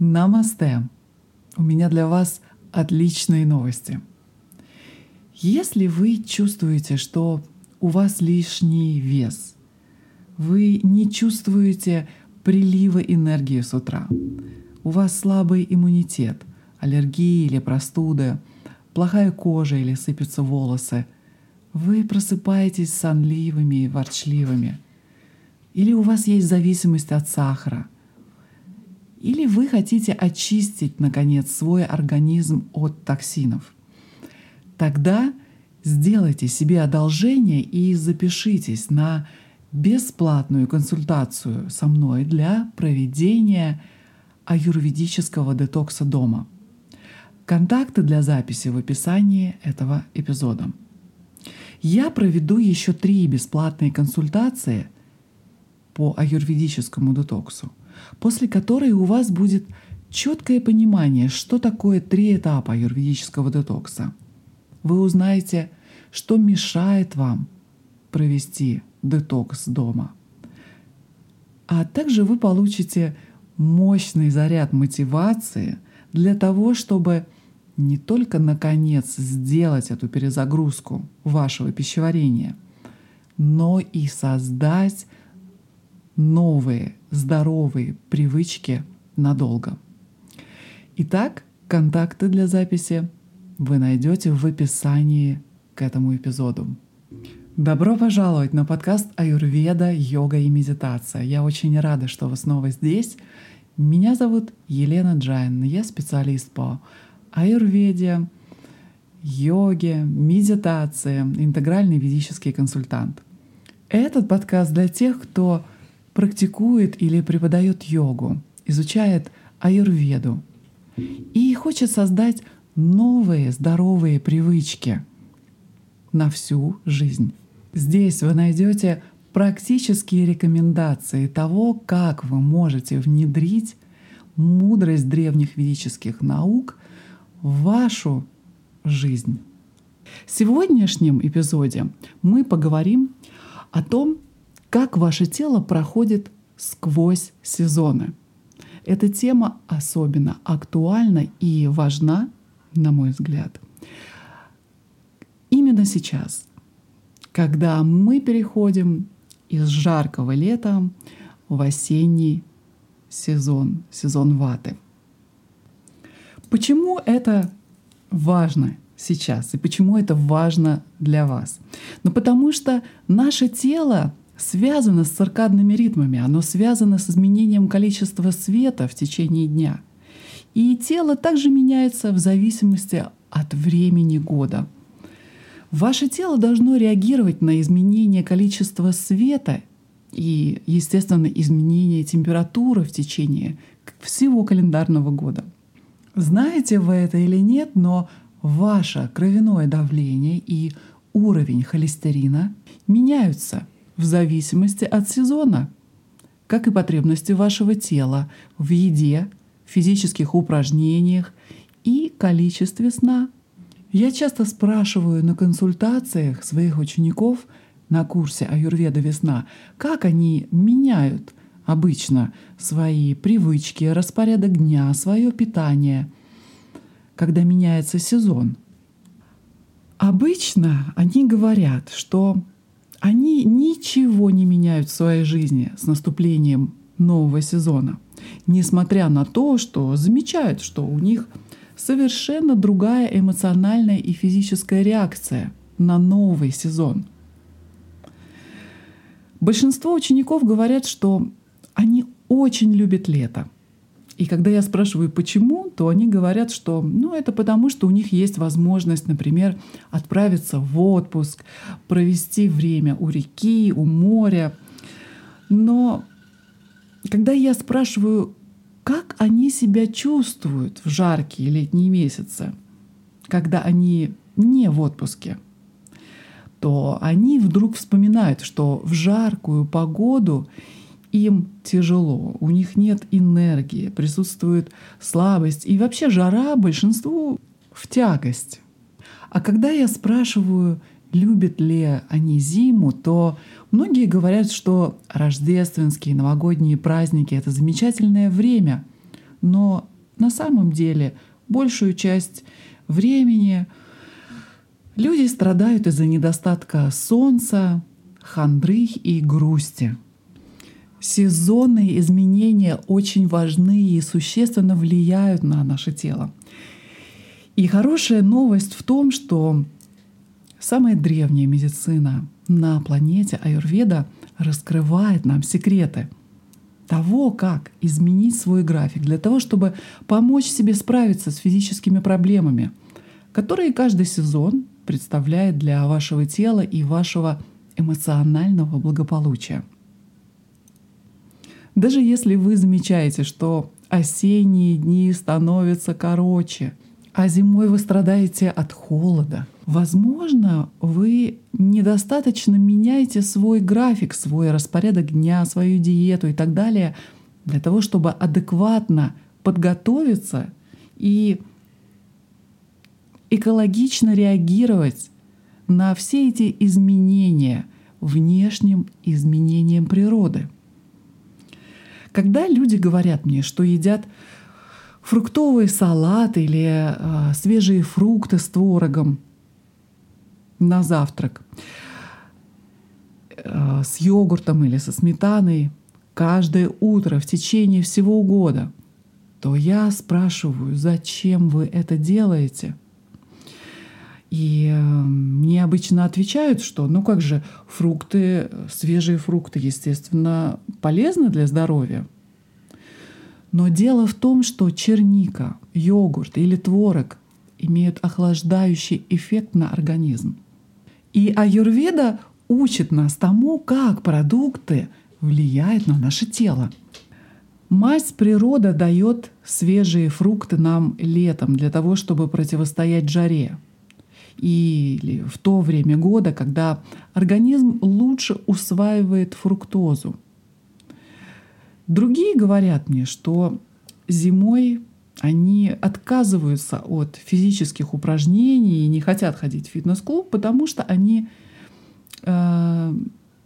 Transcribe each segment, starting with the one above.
Намасте! У меня для вас отличные новости. Если вы чувствуете, что у вас лишний вес, вы не чувствуете прилива энергии с утра, у вас слабый иммунитет, аллергия или простуды, плохая кожа или сыпятся волосы, вы просыпаетесь сонливыми и ворчливыми, или у вас есть зависимость от сахара, или вы хотите очистить, наконец, свой организм от токсинов. Тогда сделайте себе одолжение и запишитесь на бесплатную консультацию со мной для проведения аюрведического детокса дома. Контакты для записи в описании этого эпизода. Я проведу еще три бесплатные консультации по аюрведическому детоксу, после которой у вас будет четкое понимание, что такое три этапа аюрведического детокса. Вы узнаете, что мешает вам провести детокс дома. А также вы получите мощный заряд мотивации для того, чтобы не только наконец сделать эту перезагрузку вашего пищеварения, но и создать новые здоровые привычки надолго. Итак, контакты для записи вы найдете в описании к этому эпизоду. Добро пожаловать на подкаст Аюрведа, йога и медитация. Я очень рада, что вы снова здесь. Меня зовут Елена Джайн, я специалист по аюрведе, йоге, медитации, интегральный ведический консультант. Этот подкаст для тех, кто практикует или преподает йогу, изучает аюрведу и хочет создать новые здоровые привычки на всю жизнь. Здесь вы найдете практические рекомендации того, как вы можете внедрить мудрость древних ведических наук в вашу жизнь. В сегодняшнем эпизоде мы поговорим о том, как ваше тело проходит сквозь сезоны. Эта тема особенно актуальна и важна, на мой взгляд, именно сейчас, когда мы переходим из жаркого лета в осенний сезон, сезон ваты. Почему это важно сейчас и почему это важно для вас? Ну потому что наше тело связано с циркадными ритмами, оно связано с изменением количества света в течение дня. И тело также меняется в зависимости от времени года – Ваше тело должно реагировать на изменение количества света и, естественно, изменение температуры в течение всего календарного года. Знаете вы это или нет, но ваше кровяное давление и уровень холестерина меняются в зависимости от сезона, как и потребности вашего тела в еде, физических упражнениях и количестве сна – я часто спрашиваю на консультациях своих учеников на курсе Аюрведа весна, как они меняют обычно свои привычки, распорядок дня, свое питание, когда меняется сезон. Обычно они говорят, что они ничего не меняют в своей жизни с наступлением нового сезона, несмотря на то, что замечают, что у них совершенно другая эмоциональная и физическая реакция на новый сезон. Большинство учеников говорят, что они очень любят лето. И когда я спрашиваю, почему, то они говорят, что ну, это потому, что у них есть возможность, например, отправиться в отпуск, провести время у реки, у моря. Но когда я спрашиваю, как они себя чувствуют в жаркие летние месяцы, когда они не в отпуске, то они вдруг вспоминают, что в жаркую погоду им тяжело, у них нет энергии, присутствует слабость, и вообще жара большинству в тягость. А когда я спрашиваю, любят ли они зиму, то многие говорят, что рождественские новогодние праздники — это замечательное время, но на самом деле большую часть времени люди страдают из-за недостатка солнца, хандры и грусти. Сезонные изменения очень важны и существенно влияют на наше тело. И хорошая новость в том, что самая древняя медицина на планете Аюрведа раскрывает нам секреты того, как изменить свой график для того, чтобы помочь себе справиться с физическими проблемами, которые каждый сезон представляет для вашего тела и вашего эмоционального благополучия. Даже если вы замечаете, что осенние дни становятся короче, а зимой вы страдаете от холода, возможно, вы недостаточно меняете свой график, свой распорядок дня, свою диету и так далее для того, чтобы адекватно подготовиться и экологично реагировать на все эти изменения внешним изменениям природы. Когда люди говорят мне, что едят фруктовый салат или э, свежие фрукты с творогом на завтрак, э, с йогуртом или со сметаной каждое утро в течение всего года, то я спрашиваю, зачем вы это делаете? И э, мне обычно отвечают, что ну как же фрукты, свежие фрукты, естественно, полезны для здоровья. Но дело в том, что черника, йогурт или творог имеют охлаждающий эффект на организм. И аюрведа учит нас тому, как продукты влияют на наше тело. Мать природа дает свежие фрукты нам летом для того, чтобы противостоять жаре или в то время года, когда организм лучше усваивает фруктозу. Другие говорят мне, что зимой они отказываются от физических упражнений и не хотят ходить в фитнес-клуб, потому что они э,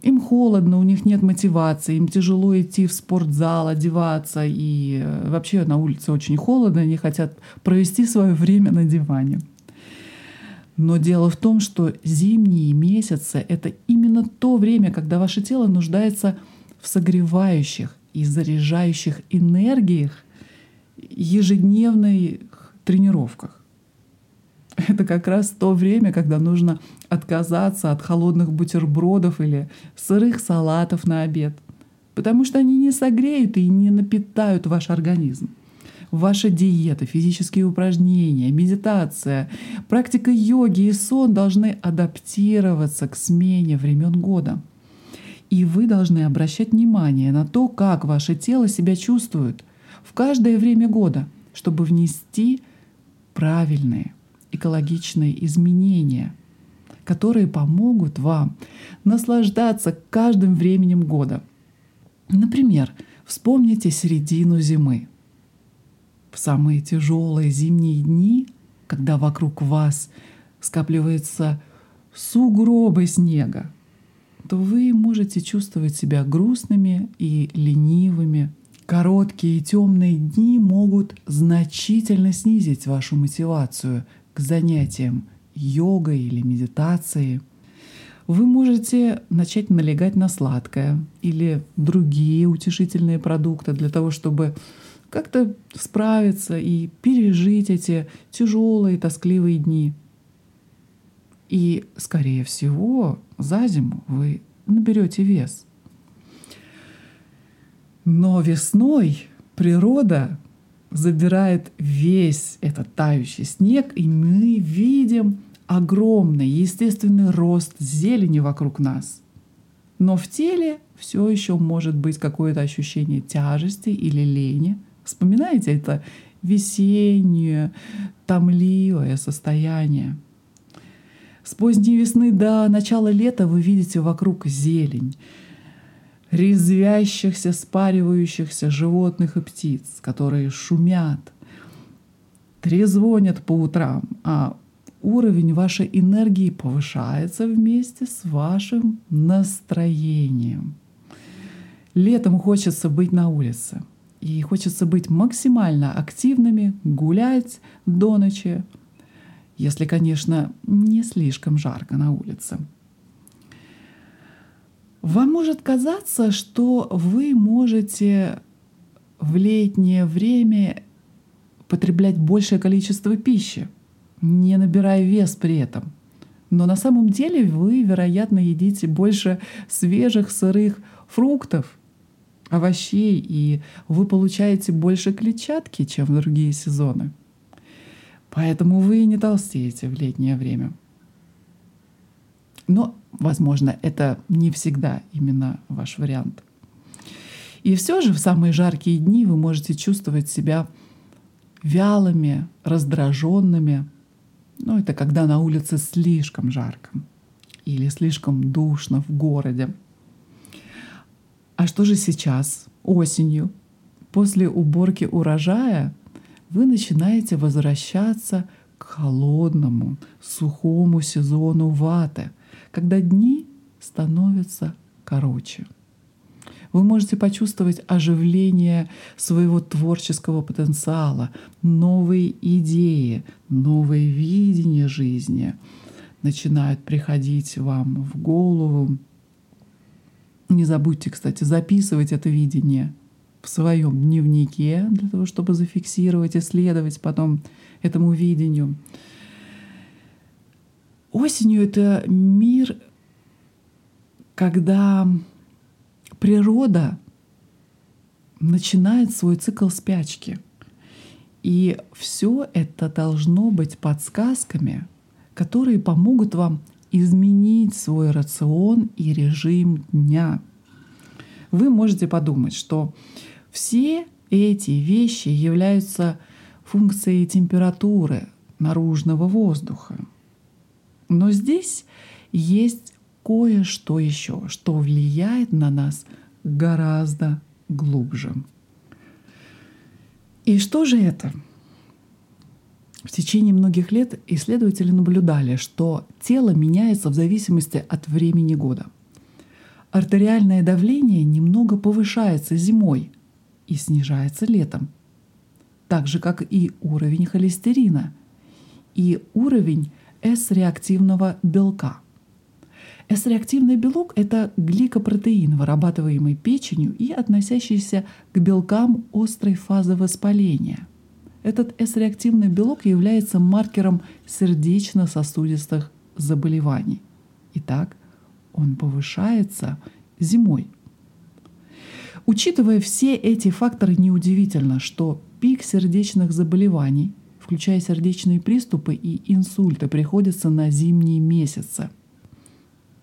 им холодно, у них нет мотивации, им тяжело идти в спортзал, одеваться, и э, вообще на улице очень холодно, они хотят провести свое время на диване. Но дело в том, что зимние месяцы — это именно то время, когда ваше тело нуждается в согревающих и заряжающих энергиях ежедневных тренировках. Это как раз то время, когда нужно отказаться от холодных бутербродов или сырых салатов на обед, потому что они не согреют и не напитают ваш организм ваша диета, физические упражнения, медитация, практика йоги и сон должны адаптироваться к смене времен года. И вы должны обращать внимание на то, как ваше тело себя чувствует в каждое время года, чтобы внести правильные экологичные изменения, которые помогут вам наслаждаться каждым временем года. Например, вспомните середину зимы в самые тяжелые зимние дни, когда вокруг вас скапливается сугробы снега, то вы можете чувствовать себя грустными и ленивыми. Короткие темные дни могут значительно снизить вашу мотивацию к занятиям йогой или медитацией. Вы можете начать налегать на сладкое или другие утешительные продукты для того, чтобы как-то справиться и пережить эти тяжелые, тоскливые дни. И, скорее всего, за зиму вы наберете вес. Но весной природа забирает весь этот тающий снег, и мы видим огромный естественный рост зелени вокруг нас. Но в теле все еще может быть какое-то ощущение тяжести или лени, Вспоминаете это весеннее, томливое состояние. С поздней весны до начала лета вы видите вокруг зелень, резвящихся, спаривающихся животных и птиц, которые шумят, трезвонят по утрам, а уровень вашей энергии повышается вместе с вашим настроением. Летом хочется быть на улице — и хочется быть максимально активными, гулять до ночи, если, конечно, не слишком жарко на улице. Вам может казаться, что вы можете в летнее время потреблять большее количество пищи, не набирая вес при этом. Но на самом деле вы, вероятно, едите больше свежих сырых фруктов, овощей, и вы получаете больше клетчатки, чем в другие сезоны. Поэтому вы не толстеете в летнее время. Но, возможно, это не всегда именно ваш вариант. И все же в самые жаркие дни вы можете чувствовать себя вялыми, раздраженными. Ну, это когда на улице слишком жарко или слишком душно в городе. А что же сейчас, осенью, после уборки урожая, вы начинаете возвращаться к холодному, сухому сезону ваты, когда дни становятся короче. Вы можете почувствовать оживление своего творческого потенциала, новые идеи, новые видения жизни начинают приходить вам в голову. Не забудьте, кстати, записывать это видение в своем дневнике для того, чтобы зафиксировать, исследовать потом этому видению. Осенью это мир, когда природа начинает свой цикл спячки. И все это должно быть подсказками, которые помогут вам изменить свой рацион и режим дня. Вы можете подумать, что все эти вещи являются функцией температуры наружного воздуха. Но здесь есть кое-что еще, что влияет на нас гораздо глубже. И что же это? В течение многих лет исследователи наблюдали, что тело меняется в зависимости от времени года. Артериальное давление немного повышается зимой и снижается летом, так же как и уровень холестерина и уровень С-реактивного белка – с-реактивный белок — это гликопротеин, вырабатываемый печенью и относящийся к белкам острой фазы воспаления. Этот С-реактивный белок является маркером сердечно-сосудистых заболеваний. Итак, он повышается зимой. Учитывая все эти факторы, неудивительно, что пик сердечных заболеваний, включая сердечные приступы и инсульты, приходится на зимние месяцы –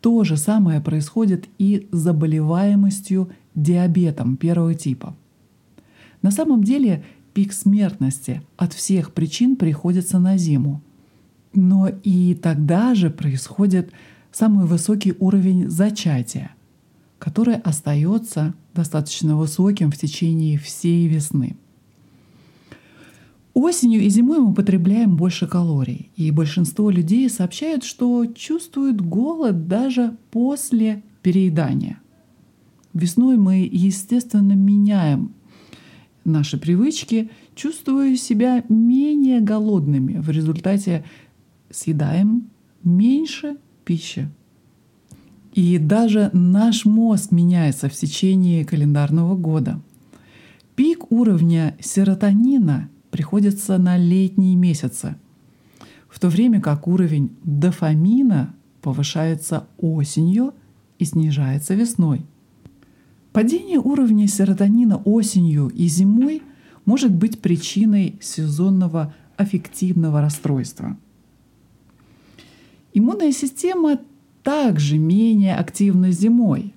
то же самое происходит и с заболеваемостью диабетом первого типа. На самом деле пик смертности от всех причин приходится на зиму. Но и тогда же происходит самый высокий уровень зачатия, который остается достаточно высоким в течение всей весны. Осенью и зимой мы потребляем больше калорий, и большинство людей сообщают, что чувствуют голод даже после переедания. Весной мы, естественно, меняем наши привычки, чувствуя себя менее голодными. В результате съедаем меньше пищи. И даже наш мозг меняется в течение календарного года. Пик уровня серотонина приходится на летние месяцы, в то время как уровень дофамина повышается осенью и снижается весной. Падение уровня серотонина осенью и зимой может быть причиной сезонного аффективного расстройства. Иммунная система также менее активна зимой,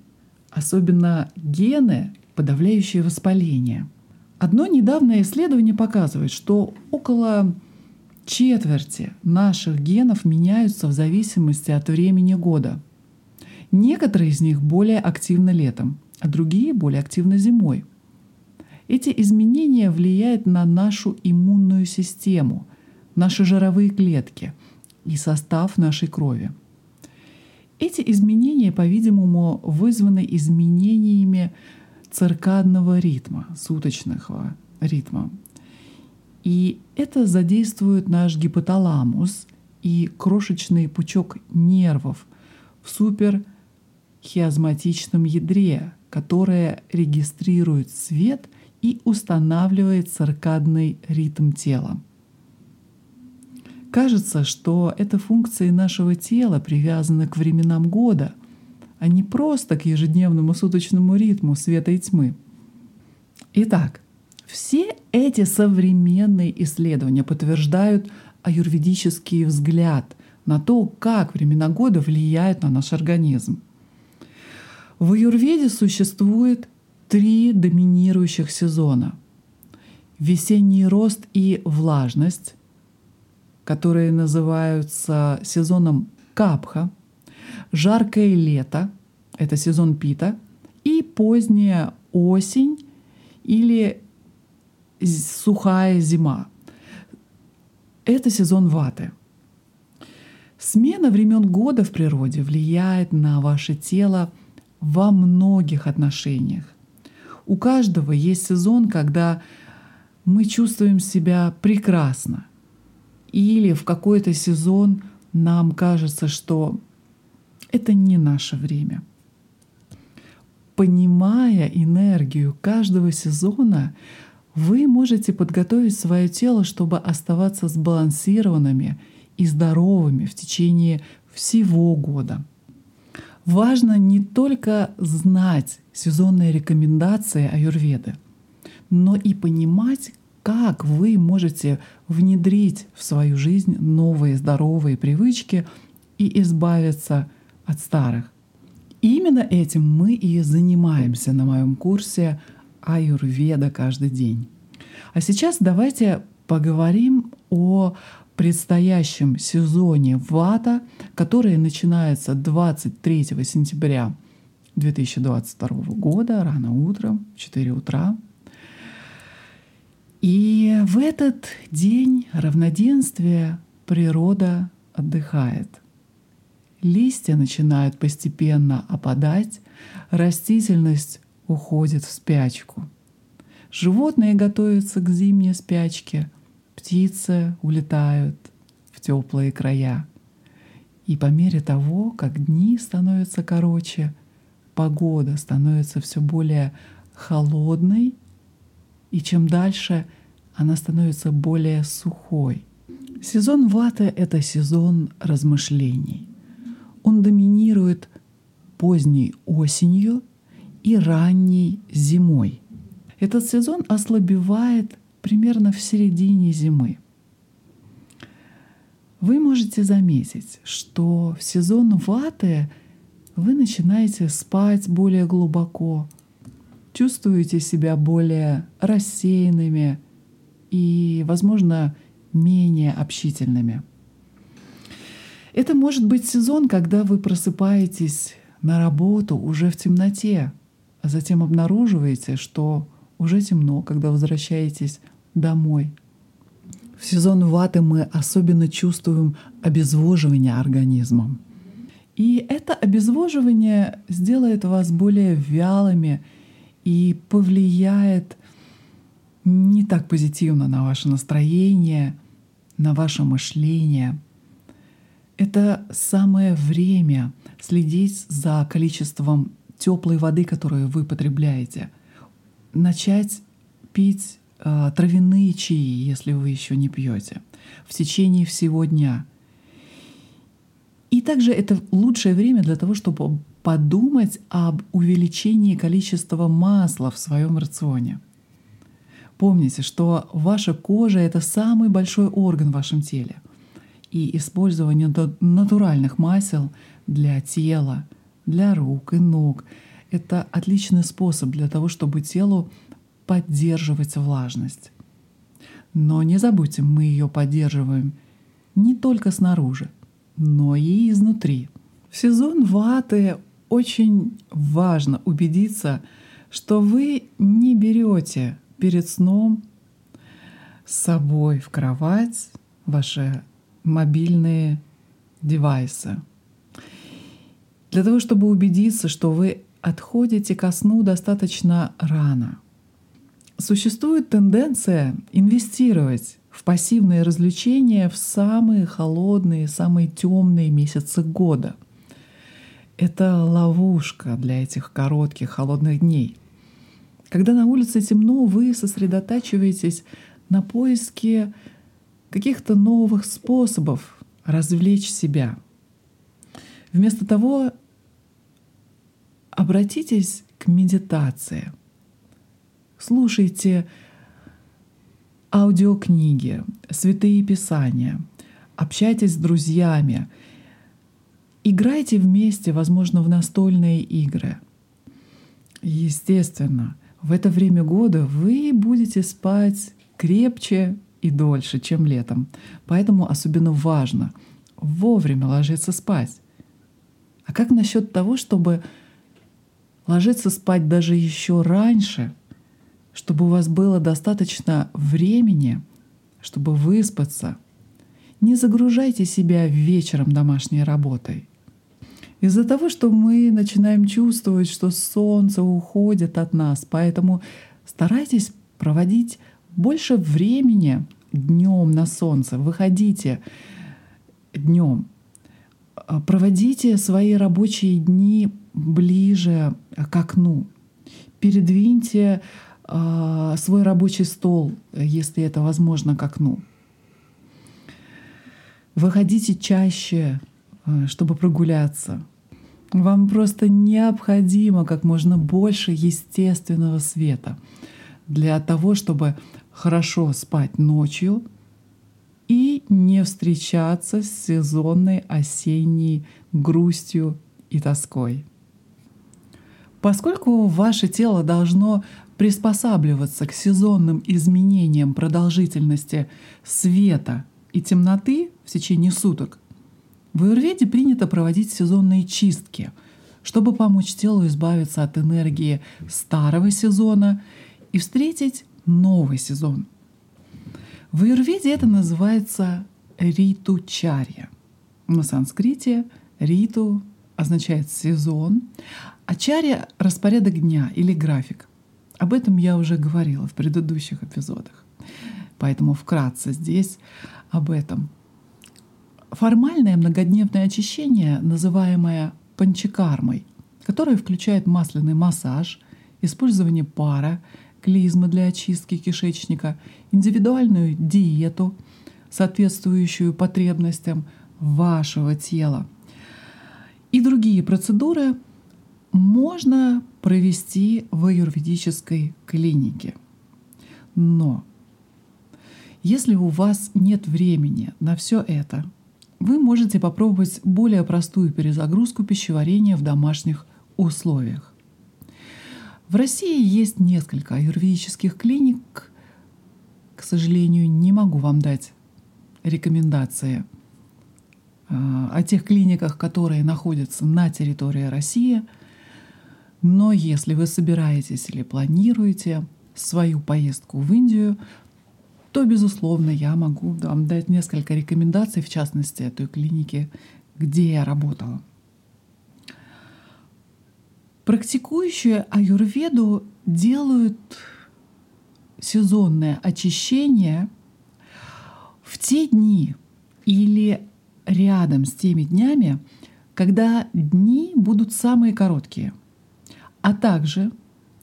особенно гены, подавляющие воспаление – Одно недавнее исследование показывает, что около четверти наших генов меняются в зависимости от времени года. Некоторые из них более активны летом, а другие более активны зимой. Эти изменения влияют на нашу иммунную систему, наши жировые клетки и состав нашей крови. Эти изменения, по-видимому, вызваны изменениями циркадного ритма, суточного ритма. И это задействует наш гипоталамус и крошечный пучок нервов в суперхиазматичном ядре, которое регистрирует свет и устанавливает циркадный ритм тела. Кажется, что это функции нашего тела привязаны к временам года, а не просто к ежедневному суточному ритму света и тьмы. Итак, все эти современные исследования подтверждают аюрведический взгляд на то, как времена года влияют на наш организм. В аюрведе существует три доминирующих сезона. Весенний рост и влажность, которые называются сезоном капха, жаркое лето, это сезон пита, и поздняя осень или сухая зима. Это сезон ваты. Смена времен года в природе влияет на ваше тело во многих отношениях. У каждого есть сезон, когда мы чувствуем себя прекрасно. Или в какой-то сезон нам кажется, что это не наше время. Понимая энергию каждого сезона, вы можете подготовить свое тело, чтобы оставаться сбалансированными и здоровыми в течение всего года. Важно не только знать сезонные рекомендации аюрведы, но и понимать, как вы можете внедрить в свою жизнь новые здоровые привычки и избавиться от старых. именно этим мы и занимаемся на моем курсе аюрведа каждый день. А сейчас давайте поговорим о предстоящем сезоне вата, который начинается 23 сентября 2022 года, рано утром, 4 утра. И в этот день равноденствия природа отдыхает. Листья начинают постепенно опадать, растительность уходит в спячку. Животные готовятся к зимней спячке, птицы улетают в теплые края. И по мере того, как дни становятся короче, погода становится все более холодной, и чем дальше она становится более сухой. Сезон ваты — это сезон размышлений. Он доминирует поздней осенью и ранней зимой. Этот сезон ослабевает примерно в середине зимы. Вы можете заметить, что в сезон ваты вы начинаете спать более глубоко, чувствуете себя более рассеянными и, возможно, менее общительными. Это может быть сезон, когда вы просыпаетесь на работу уже в темноте, а затем обнаруживаете, что уже темно, когда возвращаетесь домой. В сезон ваты мы особенно чувствуем обезвоживание организмом. И это обезвоживание сделает вас более вялыми и повлияет не так позитивно на ваше настроение, на ваше мышление. Это самое время следить за количеством теплой воды, которую вы потребляете. Начать пить травяные чаи, если вы еще не пьете, в течение всего дня. И также это лучшее время для того, чтобы подумать об увеличении количества масла в своем рационе. Помните, что ваша кожа — это самый большой орган в вашем теле. И использование натуральных масел для тела, для рук и ног — это отличный способ для того, чтобы телу поддерживать влажность. Но не забудьте, мы ее поддерживаем не только снаружи, но и изнутри. В сезон ваты очень важно убедиться, что вы не берете перед сном с собой в кровать ваши мобильные девайсы. Для того, чтобы убедиться, что вы отходите ко сну достаточно рано. Существует тенденция инвестировать в пассивные развлечения в самые холодные, самые темные месяцы года. Это ловушка для этих коротких холодных дней. Когда на улице темно, вы сосредотачиваетесь на поиске каких-то новых способов развлечь себя. Вместо того, обратитесь к медитации. Слушайте аудиокниги, святые писания, общайтесь с друзьями, играйте вместе, возможно, в настольные игры. Естественно, в это время года вы будете спать крепче и дольше, чем летом. Поэтому особенно важно вовремя ложиться спать. А как насчет того, чтобы ложиться спать даже еще раньше, чтобы у вас было достаточно времени, чтобы выспаться? Не загружайте себя вечером домашней работой. Из-за того, что мы начинаем чувствовать, что солнце уходит от нас, поэтому старайтесь проводить больше времени днем на солнце. Выходите днем. Проводите свои рабочие дни ближе к окну. Передвиньте свой рабочий стол, если это возможно, к окну. Выходите чаще, э, чтобы прогуляться. Вам просто необходимо как можно больше естественного света для того, чтобы хорошо спать ночью и не встречаться с сезонной осенней грустью и тоской. Поскольку ваше тело должно приспосабливаться к сезонным изменениям продолжительности света и темноты в течение суток, в Аюрведе принято проводить сезонные чистки, чтобы помочь телу избавиться от энергии старого сезона и встретить новый сезон. В аюрведе это называется риту-чарья. На санскрите риту означает сезон, а чарья — распорядок дня или график. Об этом я уже говорила в предыдущих эпизодах. Поэтому вкратце здесь об этом. Формальное многодневное очищение, называемое панчакармой, которое включает масляный массаж, использование пара, клизмы для очистки кишечника, индивидуальную диету, соответствующую потребностям вашего тела. И другие процедуры можно провести в аюрведической клинике. Но если у вас нет времени на все это, вы можете попробовать более простую перезагрузку пищеварения в домашних условиях. В России есть несколько аюрведических клиник. К сожалению, не могу вам дать рекомендации а, о тех клиниках, которые находятся на территории России. Но если вы собираетесь или планируете свою поездку в Индию, то, безусловно, я могу вам дать несколько рекомендаций, в частности, этой клиники, где я работала. Практикующие аюрведу делают сезонное очищение в те дни или рядом с теми днями, когда дни будут самые короткие, а также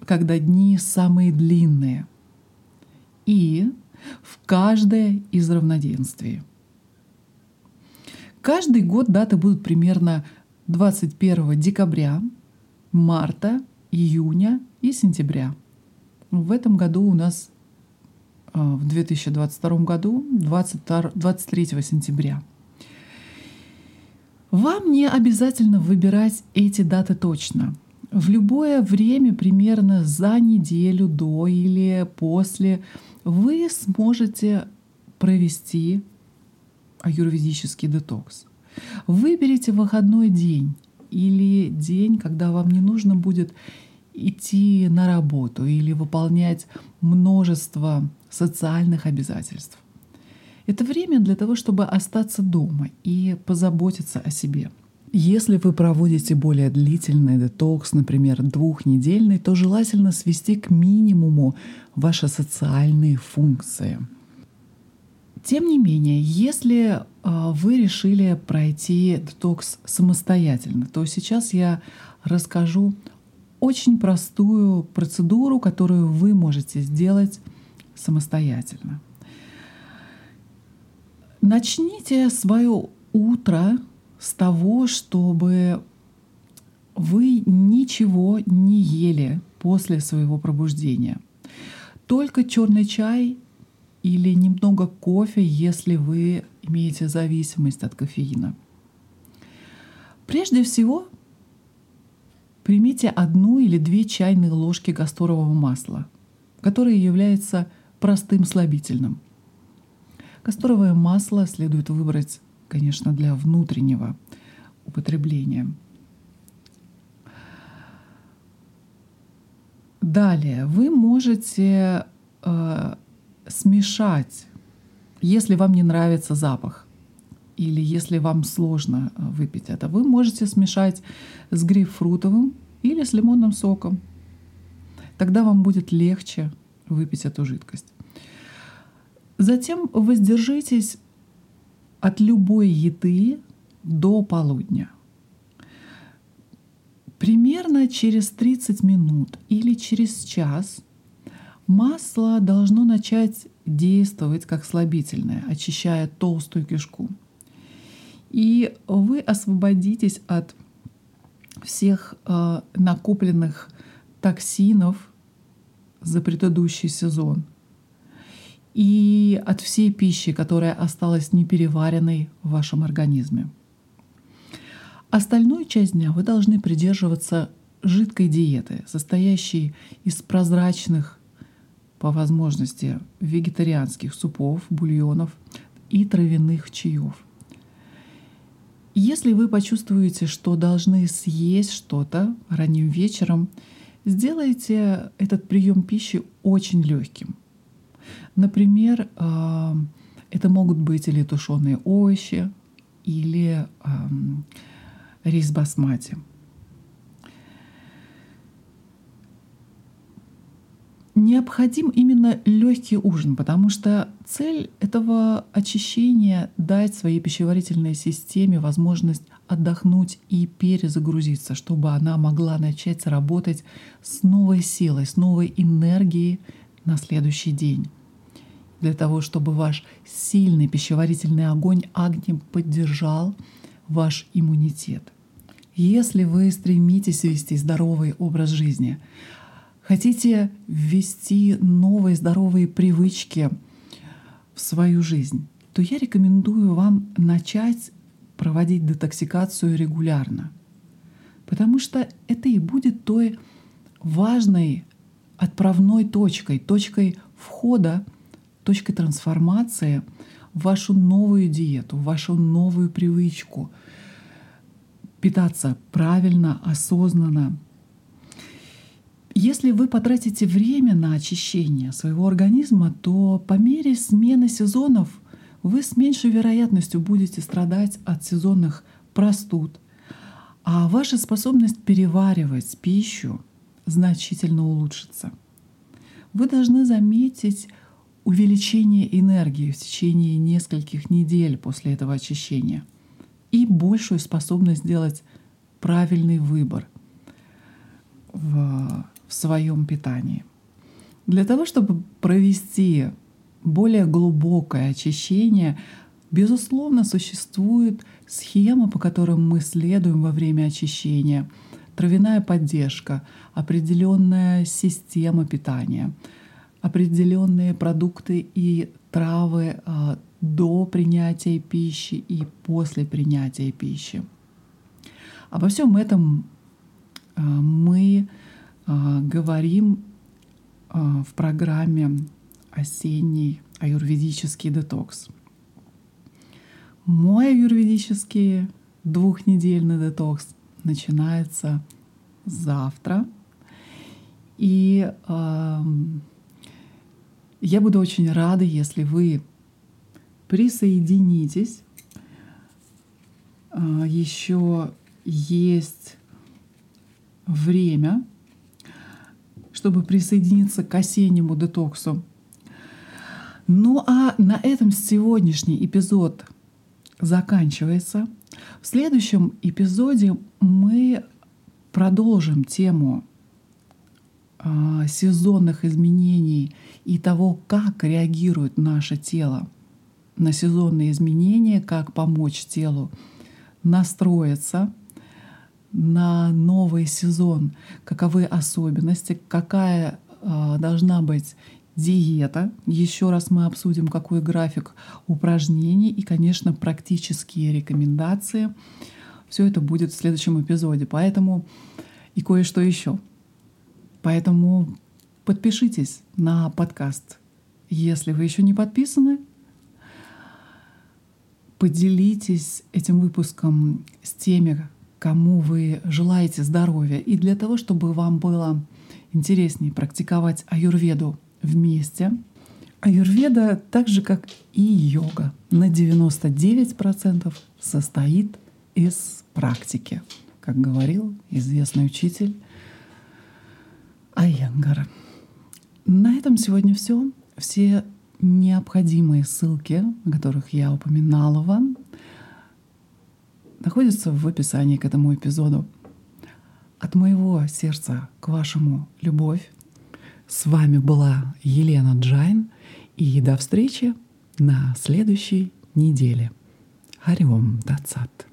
когда дни самые длинные и в каждое из равноденствий. Каждый год даты будут примерно 21 декабря, марта, июня и сентября. В этом году у нас э, в 2022 году 22, 23 сентября. Вам не обязательно выбирать эти даты точно. В любое время, примерно за неделю до или после, вы сможете провести аюрведический детокс. Выберите выходной день или день, когда вам не нужно будет идти на работу или выполнять множество социальных обязательств. Это время для того, чтобы остаться дома и позаботиться о себе. Если вы проводите более длительный детокс, например, двухнедельный, то желательно свести к минимуму ваши социальные функции. Тем не менее, если а, вы решили пройти детокс самостоятельно, то сейчас я расскажу очень простую процедуру, которую вы можете сделать самостоятельно. Начните свое утро с того, чтобы вы ничего не ели после своего пробуждения. Только черный чай или немного кофе, если вы имеете зависимость от кофеина. Прежде всего, примите одну или две чайные ложки касторового масла, которое является простым слабительным. Касторовое масло следует выбрать конечно, для внутреннего употребления. Далее вы можете э, смешать, если вам не нравится запах или если вам сложно э, выпить это, вы можете смешать с грейпфрутовым или с лимонным соком. Тогда вам будет легче выпить эту жидкость. Затем воздержитесь от любой еды до полудня. Примерно через 30 минут или через час масло должно начать действовать как слабительное, очищая толстую кишку. И вы освободитесь от всех э, накопленных токсинов за предыдущий сезон – и от всей пищи, которая осталась непереваренной в вашем организме. Остальную часть дня вы должны придерживаться жидкой диеты, состоящей из прозрачных, по возможности, вегетарианских супов, бульонов и травяных чаев. Если вы почувствуете, что должны съесть что-то ранним вечером, сделайте этот прием пищи очень легким – Например, а, это могут быть или тушеные овощи, или рис басмати. Необходим именно легкий ужин, потому что цель этого очищения — дать своей пищеварительной системе возможность отдохнуть и перезагрузиться, чтобы она могла начать работать с новой силой, с новой энергией на следующий день для того, чтобы ваш сильный пищеварительный огонь огнем поддержал ваш иммунитет. Если вы стремитесь вести здоровый образ жизни, хотите ввести новые здоровые привычки в свою жизнь, то я рекомендую вам начать проводить детоксикацию регулярно. Потому что это и будет той важной отправной точкой, точкой входа точкой трансформации в вашу новую диету, в вашу новую привычку питаться правильно, осознанно. Если вы потратите время на очищение своего организма, то по мере смены сезонов вы с меньшей вероятностью будете страдать от сезонных простуд, а ваша способность переваривать пищу значительно улучшится. Вы должны заметить увеличение энергии в течение нескольких недель после этого очищения и большую способность сделать правильный выбор в, в своем питании. Для того, чтобы провести более глубокое очищение, безусловно, существует схема, по которым мы следуем во время очищения, травяная поддержка, определенная система питания — определенные продукты и травы а, до принятия пищи и после принятия пищи. Обо всем этом а, мы а, говорим в программе «Осенний аюрведический детокс». Мой аюрведический двухнедельный детокс начинается завтра. И я буду очень рада, если вы присоединитесь а, еще есть время, чтобы присоединиться к осеннему детоксу. Ну а на этом сегодняшний эпизод заканчивается. В следующем эпизоде мы продолжим тему э, сезонных изменений и того, как реагирует наше тело на сезонные изменения, как помочь телу настроиться на новый сезон, каковы особенности, какая э, должна быть диета. Еще раз мы обсудим, какой график упражнений и, конечно, практические рекомендации. Все это будет в следующем эпизоде. Поэтому и кое-что еще. Поэтому подпишитесь на подкаст. Если вы еще не подписаны, поделитесь этим выпуском с теми, кому вы желаете здоровья. И для того, чтобы вам было интереснее практиковать аюрведу вместе, аюрведа, так же как и йога, на 99% состоит из практики, как говорил известный учитель Айенгар. На этом сегодня все. Все необходимые ссылки, о которых я упоминала вам, находятся в описании к этому эпизоду. От моего сердца к вашему любовь. С вами была Елена Джайн. И до встречи на следующей неделе. Хари Ом Тат Сат.